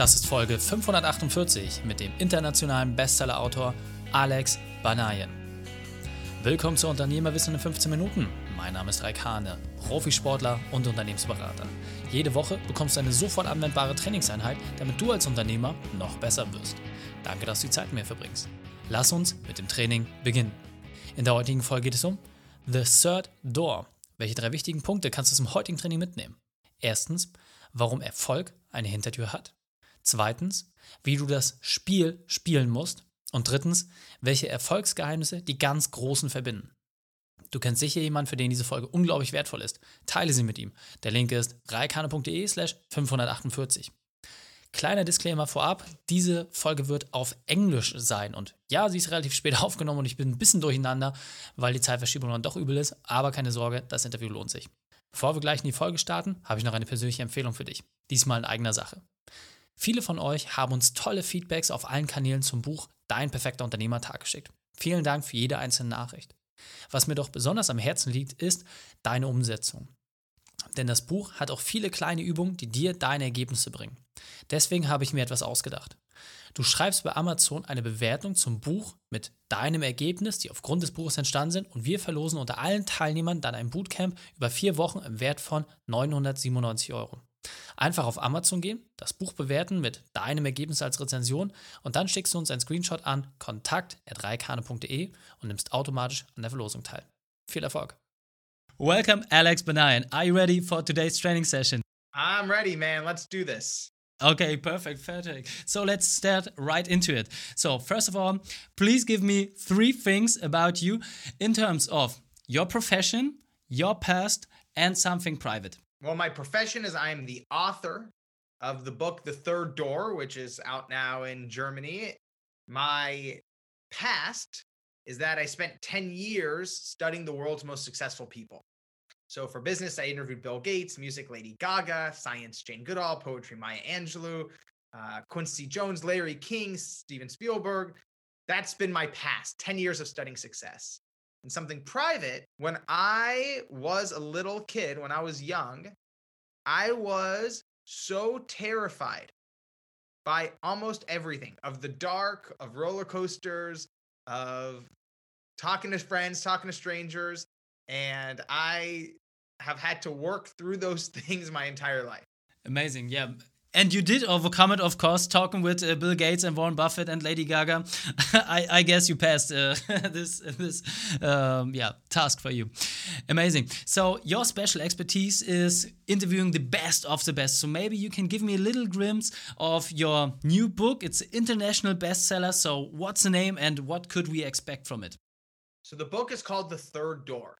Das ist Folge 548 mit dem internationalen Bestseller-Autor Alex Banayen. Willkommen zu Unternehmerwissen in 15 Minuten. Mein Name ist Raik Hane, Profisportler und Unternehmensberater. Jede Woche bekommst du eine sofort anwendbare Trainingseinheit, damit du als Unternehmer noch besser wirst. Danke, dass du die Zeit mit mir verbringst. Lass uns mit dem Training beginnen. In der heutigen Folge geht es um The Third Door. Welche drei wichtigen Punkte kannst du zum heutigen Training mitnehmen? Erstens, warum Erfolg eine Hintertür hat. Zweitens, wie du das Spiel spielen musst. Und drittens, welche Erfolgsgeheimnisse die ganz Großen verbinden. Du kennst sicher jemanden, für den diese Folge unglaublich wertvoll ist. Teile sie mit ihm. Der Link ist reikane.de slash 548. Kleiner Disclaimer vorab, diese Folge wird auf Englisch sein und ja, sie ist relativ spät aufgenommen und ich bin ein bisschen durcheinander, weil die Zeitverschiebung dann doch übel ist, aber keine Sorge, das Interview lohnt sich. Bevor wir gleich in die Folge starten, habe ich noch eine persönliche Empfehlung für dich. Diesmal in eigener Sache. Viele von euch haben uns tolle Feedbacks auf allen Kanälen zum Buch Dein perfekter Unternehmertag geschickt. Vielen Dank für jede einzelne Nachricht. Was mir doch besonders am Herzen liegt, ist deine Umsetzung. Denn das Buch hat auch viele kleine Übungen, die dir deine Ergebnisse bringen. Deswegen habe ich mir etwas ausgedacht. Du schreibst bei Amazon eine Bewertung zum Buch mit deinem Ergebnis, die aufgrund des Buches entstanden sind, und wir verlosen unter allen Teilnehmern dann ein Bootcamp über vier Wochen im Wert von 997 Euro. Einfach auf Amazon gehen, das Buch bewerten mit deinem Ergebnis als Rezension und dann schickst du uns einen Screenshot an kontakt.reikane.de und nimmst automatisch an der Verlosung teil. Viel Erfolg! Welcome, Alex Benayan. Are you ready for today's training session? I'm ready, man. Let's do this. Okay, perfect, perfect. So let's start right into it. So, first of all, please give me three things about you in terms of your profession, your past, and something private. Well, my profession is I am the author of the book The Third Door, which is out now in Germany. My past is that I spent 10 years studying the world's most successful people. So for business, I interviewed Bill Gates, music Lady Gaga, science Jane Goodall, poetry Maya Angelou, uh, Quincy Jones, Larry King, Steven Spielberg. That's been my past 10 years of studying success. And something private, when I was a little kid, when I was young, I was so terrified by almost everything of the dark, of roller coasters, of talking to friends, talking to strangers. And I have had to work through those things my entire life. Amazing. Yeah. And you did overcome it, of course, talking with uh, Bill Gates and Warren Buffett and Lady Gaga. I, I, guess you passed uh, this this um, yeah task for you. Amazing. So your special expertise is interviewing the best of the best. So maybe you can give me a little glimpse of your new book. It's an international bestseller. So what's the name and what could we expect from it? So the book is called The Third Door,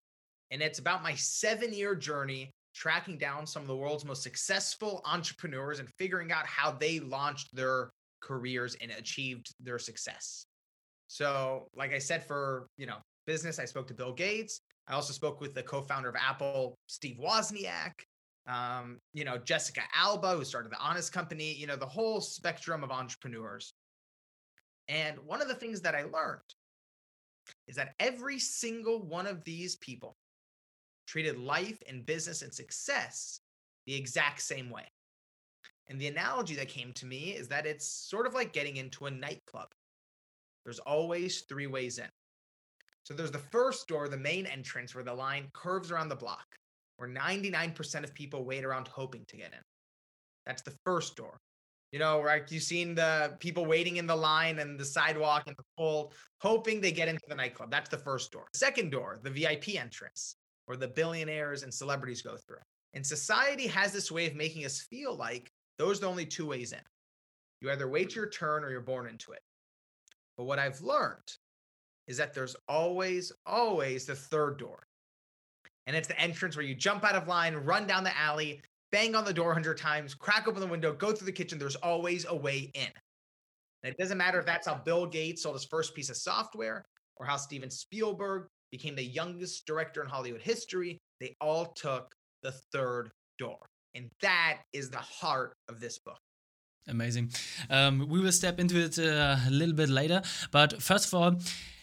and it's about my seven year journey tracking down some of the world's most successful entrepreneurs and figuring out how they launched their careers and achieved their success. So, like I said, for you know business, I spoke to Bill Gates. I also spoke with the co-founder of Apple, Steve Wozniak. Um, you know, Jessica Alba, who started the Honest Company. You know, the whole spectrum of entrepreneurs. And one of the things that I learned is that every single one of these people treated life and business and success the exact same way. And the analogy that came to me is that it's sort of like getting into a nightclub. There's always three ways in. So there's the first door, the main entrance, where the line curves around the block, where 99% of people wait around hoping to get in. That's the first door. You know, right? You've seen the people waiting in the line and the sidewalk and the cold, hoping they get into the nightclub. That's the first door. Second door, the VIP entrance, where the billionaires and celebrities go through. And society has this way of making us feel like those are the only two ways in. You either wait your turn or you're born into it. But what I've learned is that there's always, always the third door. And it's the entrance where you jump out of line, run down the alley, bang on the door 100 times, crack open the window, go through the kitchen. There's always a way in. And it doesn't matter if that's how Bill Gates sold his first piece of software or how Steven Spielberg became the youngest director in Hollywood history. They all took the third door. And that is the heart of this book. Amazing. Um, we will step into it uh, a little bit later. But first of all,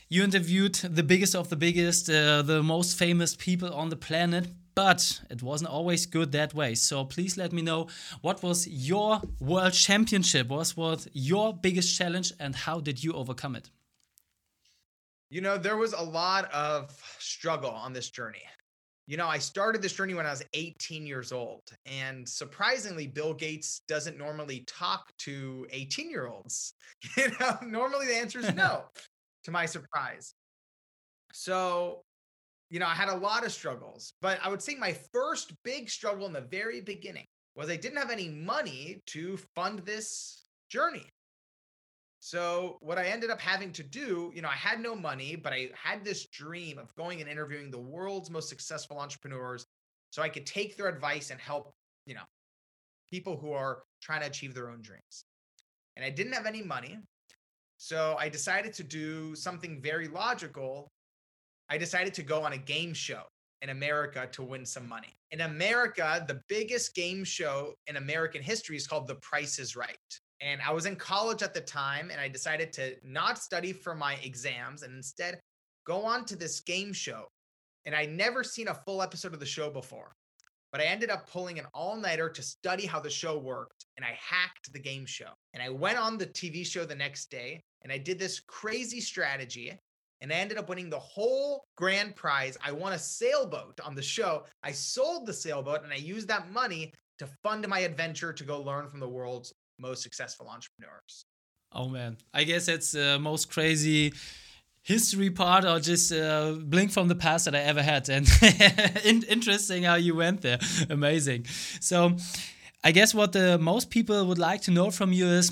you interviewed the biggest of the biggest, uh, the most famous people on the planet. but it wasn't always good that way. So please let me know what was your world championship? What was your biggest challenge and how did you overcome it? You know, there was a lot of struggle on this journey. You know, I started this journey when I was 18 years old. And surprisingly, Bill Gates doesn't normally talk to 18 year olds. You know, normally the answer is no, to my surprise. So, you know, I had a lot of struggles, but I would say my first big struggle in the very beginning was I didn't have any money to fund this journey. So what I ended up having to do, you know, I had no money, but I had this dream of going and interviewing the world's most successful entrepreneurs so I could take their advice and help, you know, people who are trying to achieve their own dreams. And I didn't have any money. So I decided to do something very logical. I decided to go on a game show in America to win some money. In America, the biggest game show in American history is called The Price is Right. And I was in college at the time, and I decided to not study for my exams and instead go on to this game show. And I'd never seen a full episode of the show before, but I ended up pulling an all nighter to study how the show worked. And I hacked the game show. And I went on the TV show the next day and I did this crazy strategy. And I ended up winning the whole grand prize. I won a sailboat on the show. I sold the sailboat and I used that money to fund my adventure to go learn from the world's most successful entrepreneurs. Oh man, I guess that's the most crazy history part or just a blink from the past that I ever had. And interesting how you went there. Amazing. So, I guess what the most people would like to know from you is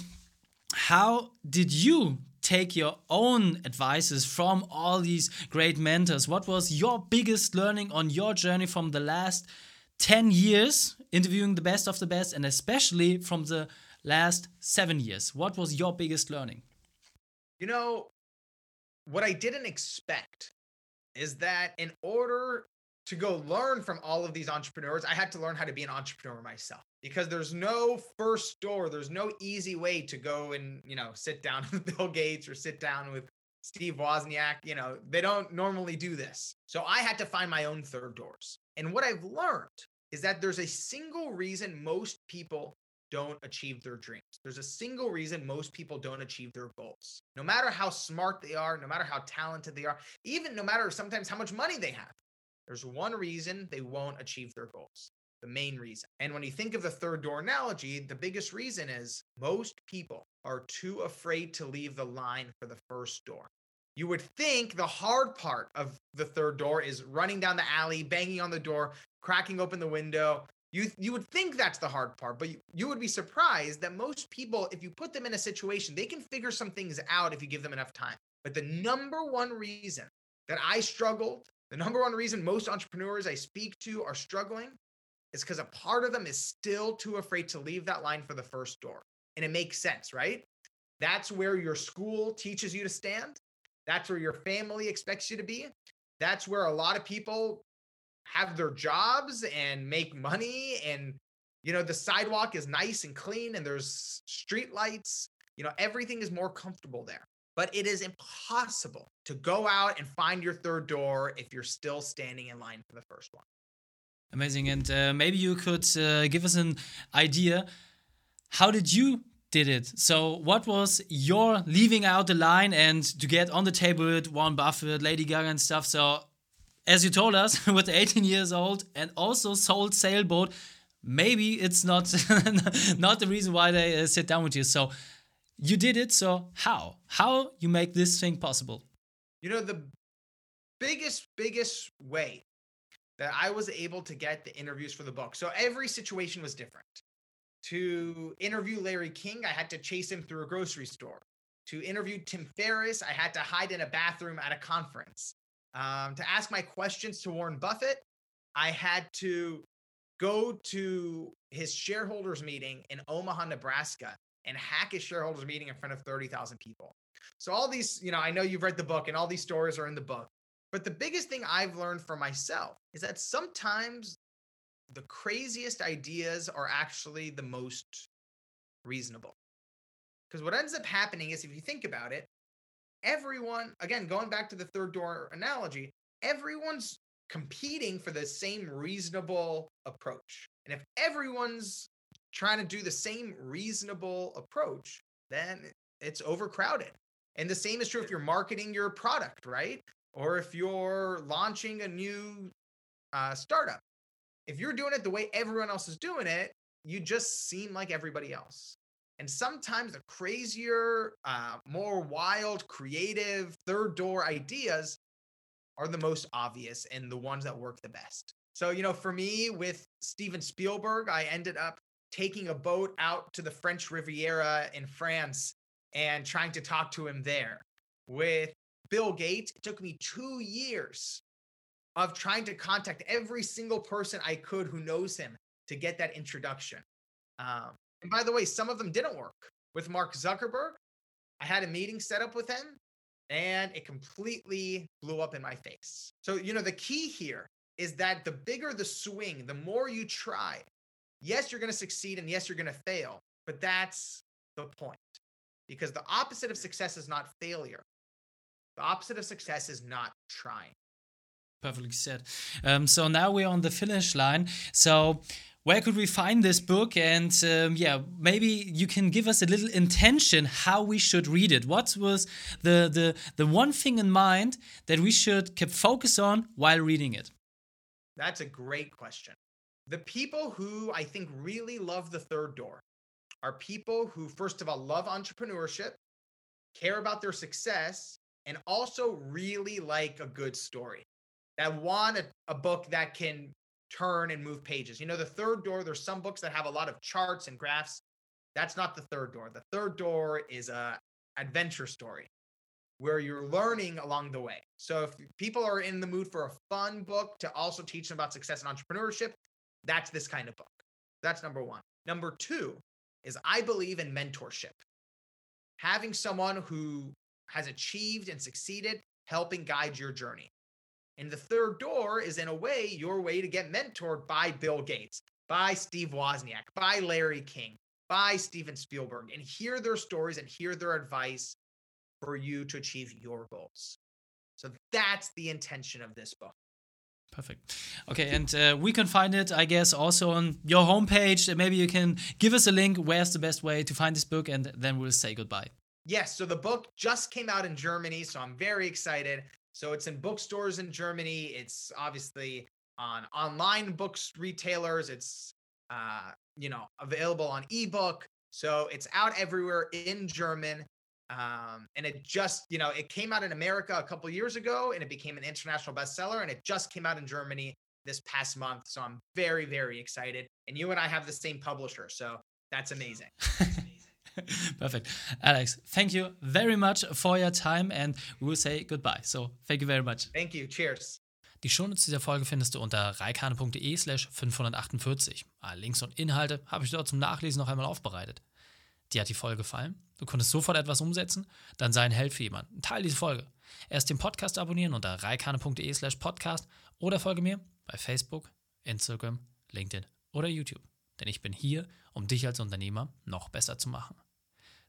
how did you take your own advices from all these great mentors? What was your biggest learning on your journey from the last 10 years interviewing the best of the best and especially from the last seven years? What was your biggest learning? You know, what I didn't expect is that in order to go learn from all of these entrepreneurs, I had to learn how to be an entrepreneur myself because there's no first door, there's no easy way to go and, you know, sit down with Bill Gates or sit down with Steve Wozniak. You know, they don't normally do this. So I had to find my own third doors. And what I've learned is that there's a single reason most people don't achieve their dreams. There's a single reason most people don't achieve their goals. No matter how smart they are, no matter how talented they are, even no matter sometimes how much money they have, there's one reason they won't achieve their goals. The main reason. And when you think of the third door analogy, the biggest reason is most people are too afraid to leave the line for the first door. You would think the hard part of the third door is running down the alley, banging on the door, cracking open the window, you you would think that's the hard part, but you, you would be surprised that most people, if you put them in a situation, they can figure some things out if you give them enough time. But the number one reason that I struggled, the number one reason most entrepreneurs I speak to are struggling is because a part of them is still too afraid to leave that line for the first door. And it makes sense, right? That's where your school teaches you to stand. That's where your family expects you to be. That's where a lot of people have their jobs and make money and you know the sidewalk is nice and clean and there's street lights you know everything is more comfortable there. But it is impossible to go out and find your third door if you're still standing in line for the first one. Amazing and uh, maybe you could uh, give us an idea how did you did it? So what was your leaving out the line and to get on the table with warren buffett lady gaga and stuff? So as you told us, with 18 years old and also sold sailboat. Maybe it's not not the reason why they uh, sit down with you. So you did it. So how? How you make this thing possible? You know the biggest biggest way that I was able to get the interviews for the book. So every situation was different. To interview Larry King, I had to chase him through a grocery store. To interview Tim Ferriss, I had to hide in a bathroom at a conference. Um, to ask my questions to Warren Buffett, I had to go to his shareholders meeting in Omaha, Nebraska, and hack his shareholders meeting in front of 30,000 people. So, all these, you know, I know you've read the book and all these stories are in the book. But the biggest thing I've learned for myself is that sometimes the craziest ideas are actually the most reasonable. Because what ends up happening is if you think about it, everyone, again, going back to the third door analogy, everyone's competing for the same reasonable approach. And if everyone's trying to do the same reasonable approach, then it's overcrowded. And the same is true if you're marketing your product, right? Or if you're launching a new uh, startup. If you're doing it the way everyone else is doing it, you just seem like everybody else. And sometimes the crazier, uh, more wild, creative, third door ideas are the most obvious and the ones that work the best. So, you know, for me with Steven Spielberg, I ended up taking a boat out to the French Riviera in France and trying to talk to him there. With Bill Gates, it took me two years of trying to contact every single person I could who knows him to get that introduction. Um, and by the way, some of them didn't work. With Mark Zuckerberg, I had a meeting set up with him and it completely blew up in my face. So, you know, the key here is that the bigger the swing, the more you try. Yes, you're going to succeed and yes, you're going to fail, but that's the point. Because the opposite of success is not failure. The opposite of success is not trying. Perfectly said. Um, so now we're on the finish line. So where could we find this book? And um, yeah, maybe you can give us a little intention how we should read it. What was the the the one thing in mind that we should keep focus on while reading it? That's a great question. The people who I think really love the third door are people who, first of all, love entrepreneurship, care about their success, and also really like a good story. That want a, a book that can turn and move pages. You know, the third door, there's some books that have a lot of charts and graphs. That's not the third door. The third door is a adventure story where you're learning along the way. So if people are in the mood for a fun book to also teach them about success and entrepreneurship, that's this kind of book. That's number 1. Number 2 is I believe in mentorship. Having someone who has achieved and succeeded helping guide your journey. And the third door is, in a way, your way to get mentored by Bill Gates, by Steve Wozniak, by Larry King, by Steven Spielberg, and hear their stories and hear their advice for you to achieve your goals. So that's the intention of this book. Perfect. Okay, and uh, we can find it, I guess, also on your homepage. Maybe you can give us a link. Where's the best way to find this book? And then we'll say goodbye. Yes, so the book just came out in Germany, so I'm very excited. So it's in bookstores in Germany. It's obviously on online books retailers. It's uh, you know available on ebook. So it's out everywhere in German. Um, and it just you know it came out in America a couple years ago, and it became an international bestseller. And it just came out in Germany this past month. So I'm very very excited. And you and I have the same publisher, so that's amazing. Perfect. Alex, thank you very much for your time and we will say goodbye. So, thank you very much. Thank you. Cheers. Die Shownotes dieser Folge findest du unter reikane.de slash 548. Alle Links und Inhalte habe ich dort zum Nachlesen noch einmal aufbereitet. Dir hat die Folge gefallen? Du konntest sofort etwas umsetzen? Dann sei ein Held für jemanden. Teil diese Folge. Erst den Podcast abonnieren unter reikane.de slash podcast oder folge mir bei Facebook, Instagram, LinkedIn oder YouTube. Denn ich bin hier, um dich als Unternehmer noch besser zu machen.